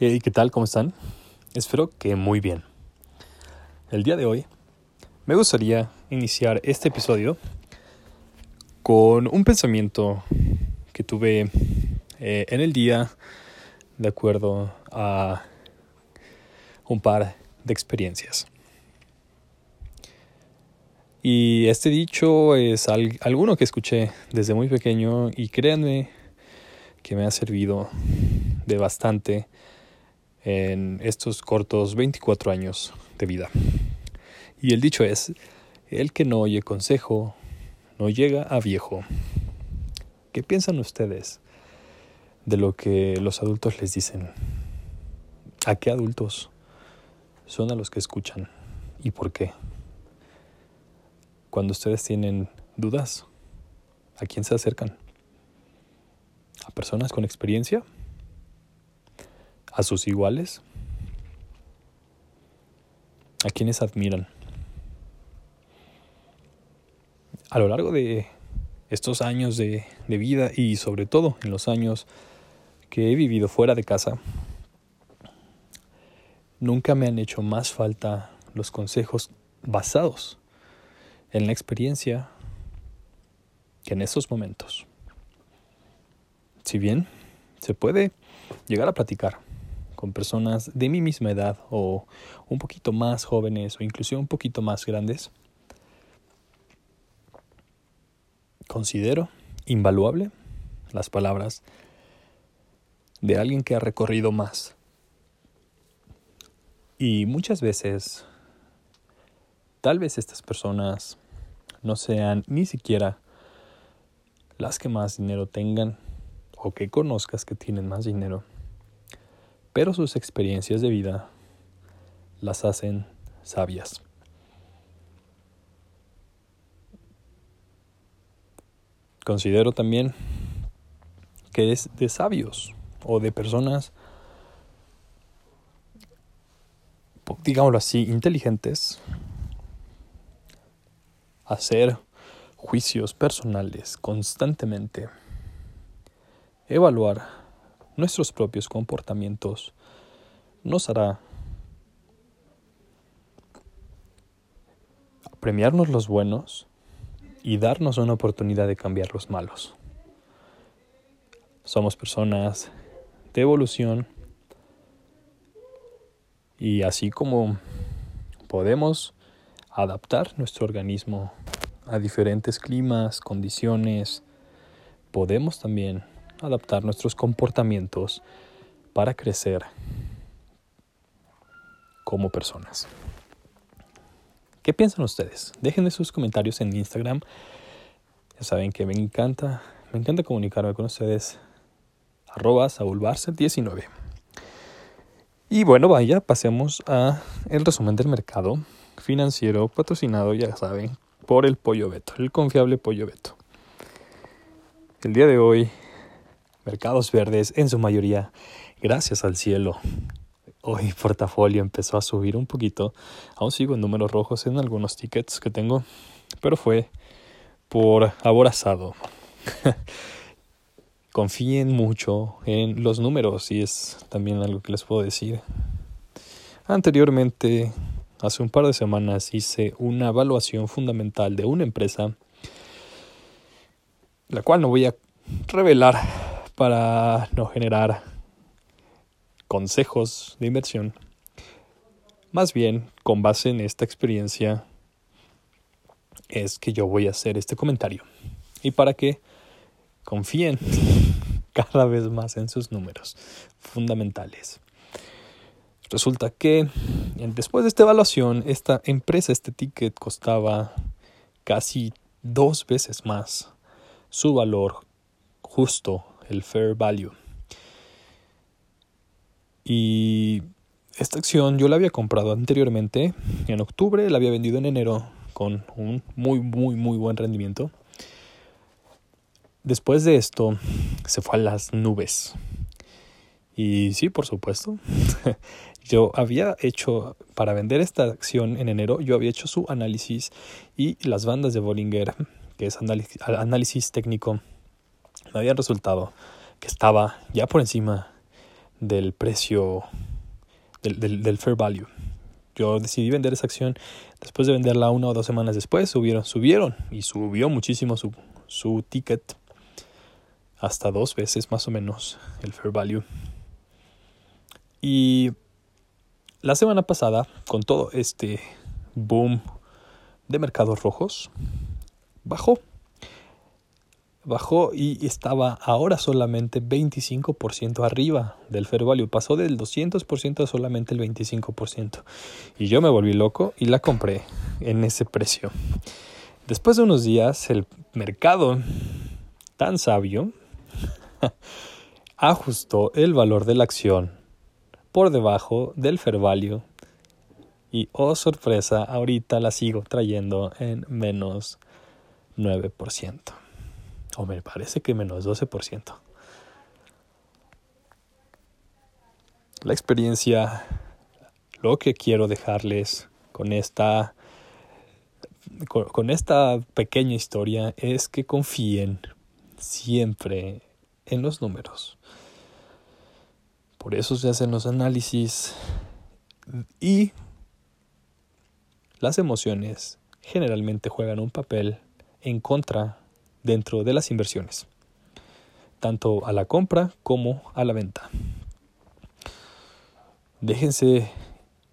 ¿Y qué tal? ¿Cómo están? Espero que muy bien. El día de hoy me gustaría iniciar este episodio con un pensamiento que tuve eh, en el día de acuerdo a un par de experiencias. Y este dicho es alguno que escuché desde muy pequeño y créanme que me ha servido de bastante en estos cortos 24 años de vida. Y el dicho es, el que no oye consejo no llega a viejo. ¿Qué piensan ustedes de lo que los adultos les dicen? ¿A qué adultos son a los que escuchan? ¿Y por qué? Cuando ustedes tienen dudas, ¿a quién se acercan? ¿A personas con experiencia? ¿A sus iguales? ¿A quienes admiran? A lo largo de estos años de, de, vida y sobre todo en los años que he vivido fuera de casa, nunca me han hecho más falta los consejos basados en la experiencia que en esos momentos. Si bien se puede llegar a platicar con personas de mi misma edad o un poquito más jóvenes o incluso un poquito más grandes, considero invaluable las palabras de alguien que ha recorrido más. Y muchas veces Tal vez estas personas no sean ni siquiera las que más dinero tengan o que conozcas que tienen más dinero, pero sus experiencias de vida las hacen sabias. Considero también que es de sabios o de personas, digámoslo así, inteligentes, hacer juicios personales constantemente, evaluar nuestros propios comportamientos nos hará premiarnos los buenos y darnos una oportunidad de cambiar los malos. Somos personas de evolución y así como podemos adaptar nuestro organismo a diferentes climas, condiciones, podemos también adaptar nuestros comportamientos para crecer como personas. ¿Qué piensan ustedes? Déjenme sus comentarios en Instagram. Ya saben que me encanta, me encanta comunicarme con ustedes. Arroba 19 Y bueno, vaya, pasemos a el resumen del mercado financiero patrocinado, ya saben, por el Pollo Beto, el confiable Pollo Beto. El día de hoy, mercados verdes en su mayoría, gracias al cielo. Hoy portafolio empezó a subir un poquito. Aún sigo en números rojos en algunos tickets que tengo, pero fue por aborazado. Confíen mucho en los números y es también algo que les puedo decir. Anteriormente Hace un par de semanas hice una evaluación fundamental de una empresa, la cual no voy a revelar para no generar consejos de inversión. Más bien, con base en esta experiencia, es que yo voy a hacer este comentario. Y para que confíen cada vez más en sus números fundamentales. Resulta que después de esta evaluación, esta empresa, este ticket costaba casi dos veces más su valor justo, el fair value. Y esta acción yo la había comprado anteriormente, en octubre, la había vendido en enero con un muy, muy, muy buen rendimiento. Después de esto, se fue a las nubes. Y sí, por supuesto. yo había hecho, para vender esta acción en enero, yo había hecho su análisis y las bandas de Bollinger, que es análisis, técnico, me habían resultado que estaba ya por encima del precio del, del, fair value. Yo decidí vender esa acción después de venderla una o dos semanas después. Subieron, subieron y subió muchísimo su, su ticket hasta dos veces más o menos el fair value. Y la semana pasada, con todo este boom de mercados rojos, bajó. Bajó y estaba ahora solamente 25% arriba del fair value. Pasó del 200% a solamente el 25%. Y yo me volví loco y la compré en ese precio. Después de unos días, el mercado tan sabio ajustó el valor de la acción por debajo del fair value y oh sorpresa, ahorita la sigo trayendo en menos 9%. O me parece que menos 12%. La experiencia, lo que quiero dejarles con esta, con, esta pequeña historia es que confíen siempre en los números. Por eso se hacen los análisis y las emociones generalmente juegan un papel en contra dentro de las inversiones, tanto a la compra como a la venta. Déjense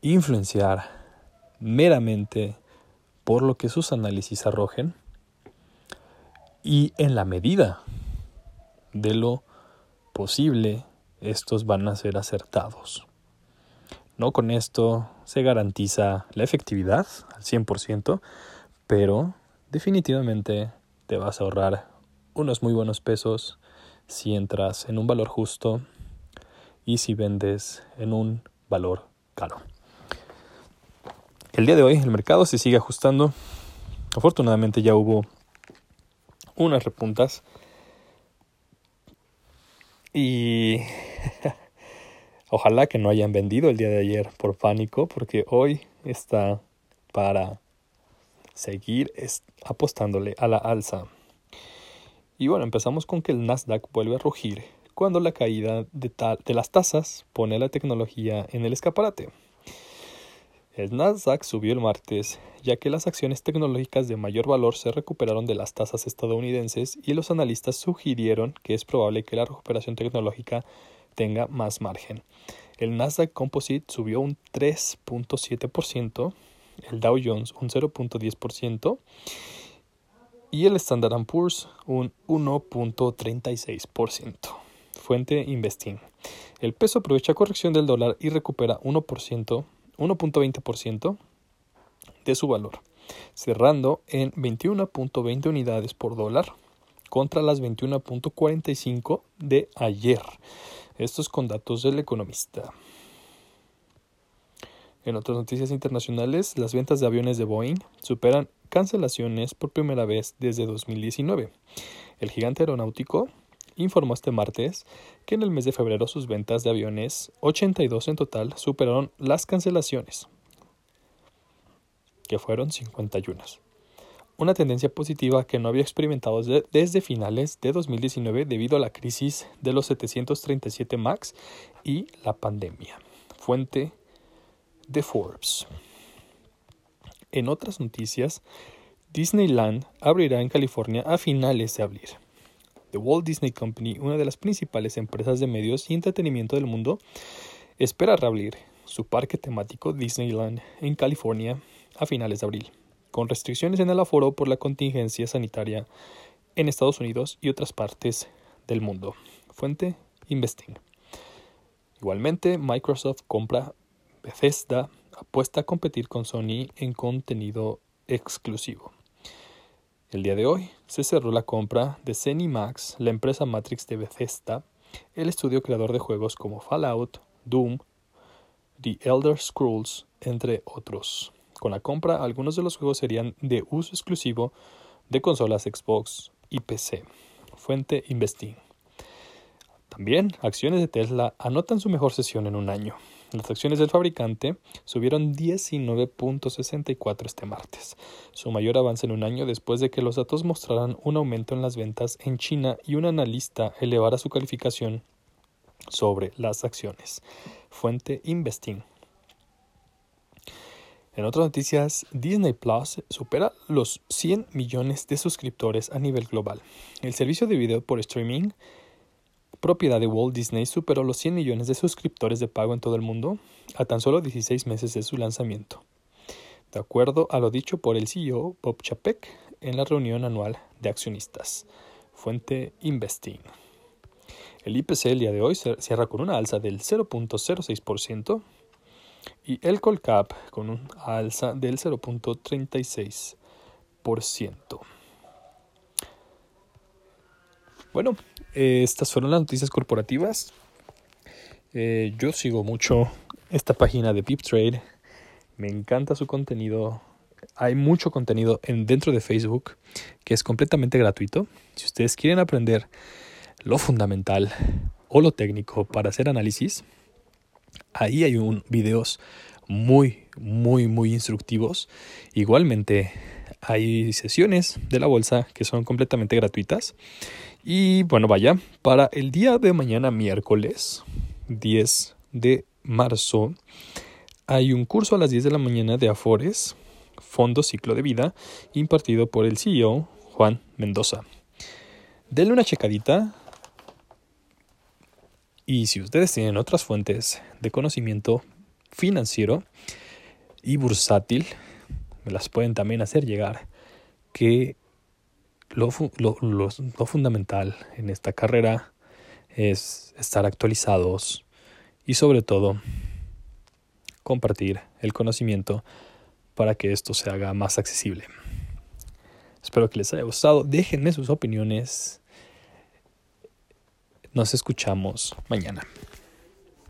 influenciar meramente por lo que sus análisis arrojen y en la medida de lo posible estos van a ser acertados. No con esto se garantiza la efectividad al 100%, pero definitivamente te vas a ahorrar unos muy buenos pesos si entras en un valor justo y si vendes en un valor caro. El día de hoy el mercado se sigue ajustando. Afortunadamente ya hubo unas repuntas y Ojalá que no hayan vendido el día de ayer por pánico, porque hoy está para seguir apostándole a la alza. Y bueno, empezamos con que el Nasdaq vuelve a rugir cuando la caída de, de las tasas pone la tecnología en el escaparate. El Nasdaq subió el martes ya que las acciones tecnológicas de mayor valor se recuperaron de las tasas estadounidenses y los analistas sugirieron que es probable que la recuperación tecnológica tenga más margen. El Nasdaq Composite subió un 3.7%, el Dow Jones un 0.10% y el Standard Poor's un 1.36%. Fuente Investing. El peso aprovecha corrección del dólar y recupera 1%, 1.20% de su valor, cerrando en 21.20 unidades por dólar contra las 21.45 de ayer. Estos con datos del economista. En otras noticias internacionales, las ventas de aviones de Boeing superan cancelaciones por primera vez desde 2019. El gigante aeronáutico informó este martes que en el mes de febrero sus ventas de aviones, 82 en total, superaron las cancelaciones, que fueron 51 una tendencia positiva que no había experimentado desde finales de 2019 debido a la crisis de los 737 MAX y la pandemia. Fuente de Forbes. En otras noticias, Disneyland abrirá en California a finales de abril. The Walt Disney Company, una de las principales empresas de medios y entretenimiento del mundo, espera reabrir su parque temático Disneyland en California a finales de abril con restricciones en el aforo por la contingencia sanitaria en Estados Unidos y otras partes del mundo. Fuente Investing. Igualmente, Microsoft compra Bethesda, apuesta a competir con Sony en contenido exclusivo. El día de hoy se cerró la compra de Max, la empresa Matrix de Bethesda, el estudio creador de juegos como Fallout, Doom, The Elder Scrolls, entre otros. Con la compra, algunos de los juegos serían de uso exclusivo de consolas Xbox y PC. Fuente Investing. También, acciones de Tesla anotan su mejor sesión en un año. Las acciones del fabricante subieron 19.64 este martes, su mayor avance en un año después de que los datos mostraran un aumento en las ventas en China y un analista elevara su calificación sobre las acciones. Fuente Investing. En otras noticias, Disney Plus supera los 100 millones de suscriptores a nivel global. El servicio de video por streaming, propiedad de Walt Disney, superó los 100 millones de suscriptores de pago en todo el mundo a tan solo 16 meses de su lanzamiento. De acuerdo a lo dicho por el CEO Bob Chapek en la reunión anual de accionistas. Fuente Investing. El IPC el día de hoy cierra con una alza del 0.06% y el Colcap con una alza del 0.36%. Bueno, eh, estas fueron las noticias corporativas. Eh, yo sigo mucho esta página de PipTrade. Me encanta su contenido. Hay mucho contenido en, dentro de Facebook que es completamente gratuito. Si ustedes quieren aprender lo fundamental o lo técnico para hacer análisis, ahí hay videos muy, muy, muy instructivos. Igualmente hay sesiones de la bolsa que son completamente gratuitas. Y bueno, vaya, para el día de mañana miércoles 10 de marzo hay un curso a las 10 de la mañana de Afores, Fondo Ciclo de Vida, impartido por el CEO Juan Mendoza. Denle una checadita, y si ustedes tienen otras fuentes de conocimiento financiero y bursátil, me las pueden también hacer llegar, que lo, fundamental en esta carrera es estar actualizados y sobre todo compartir el conocimiento para que esto se haga más accesible. Espero que les haya gustado. Déjenme sus opiniones nos escuchamos mañana.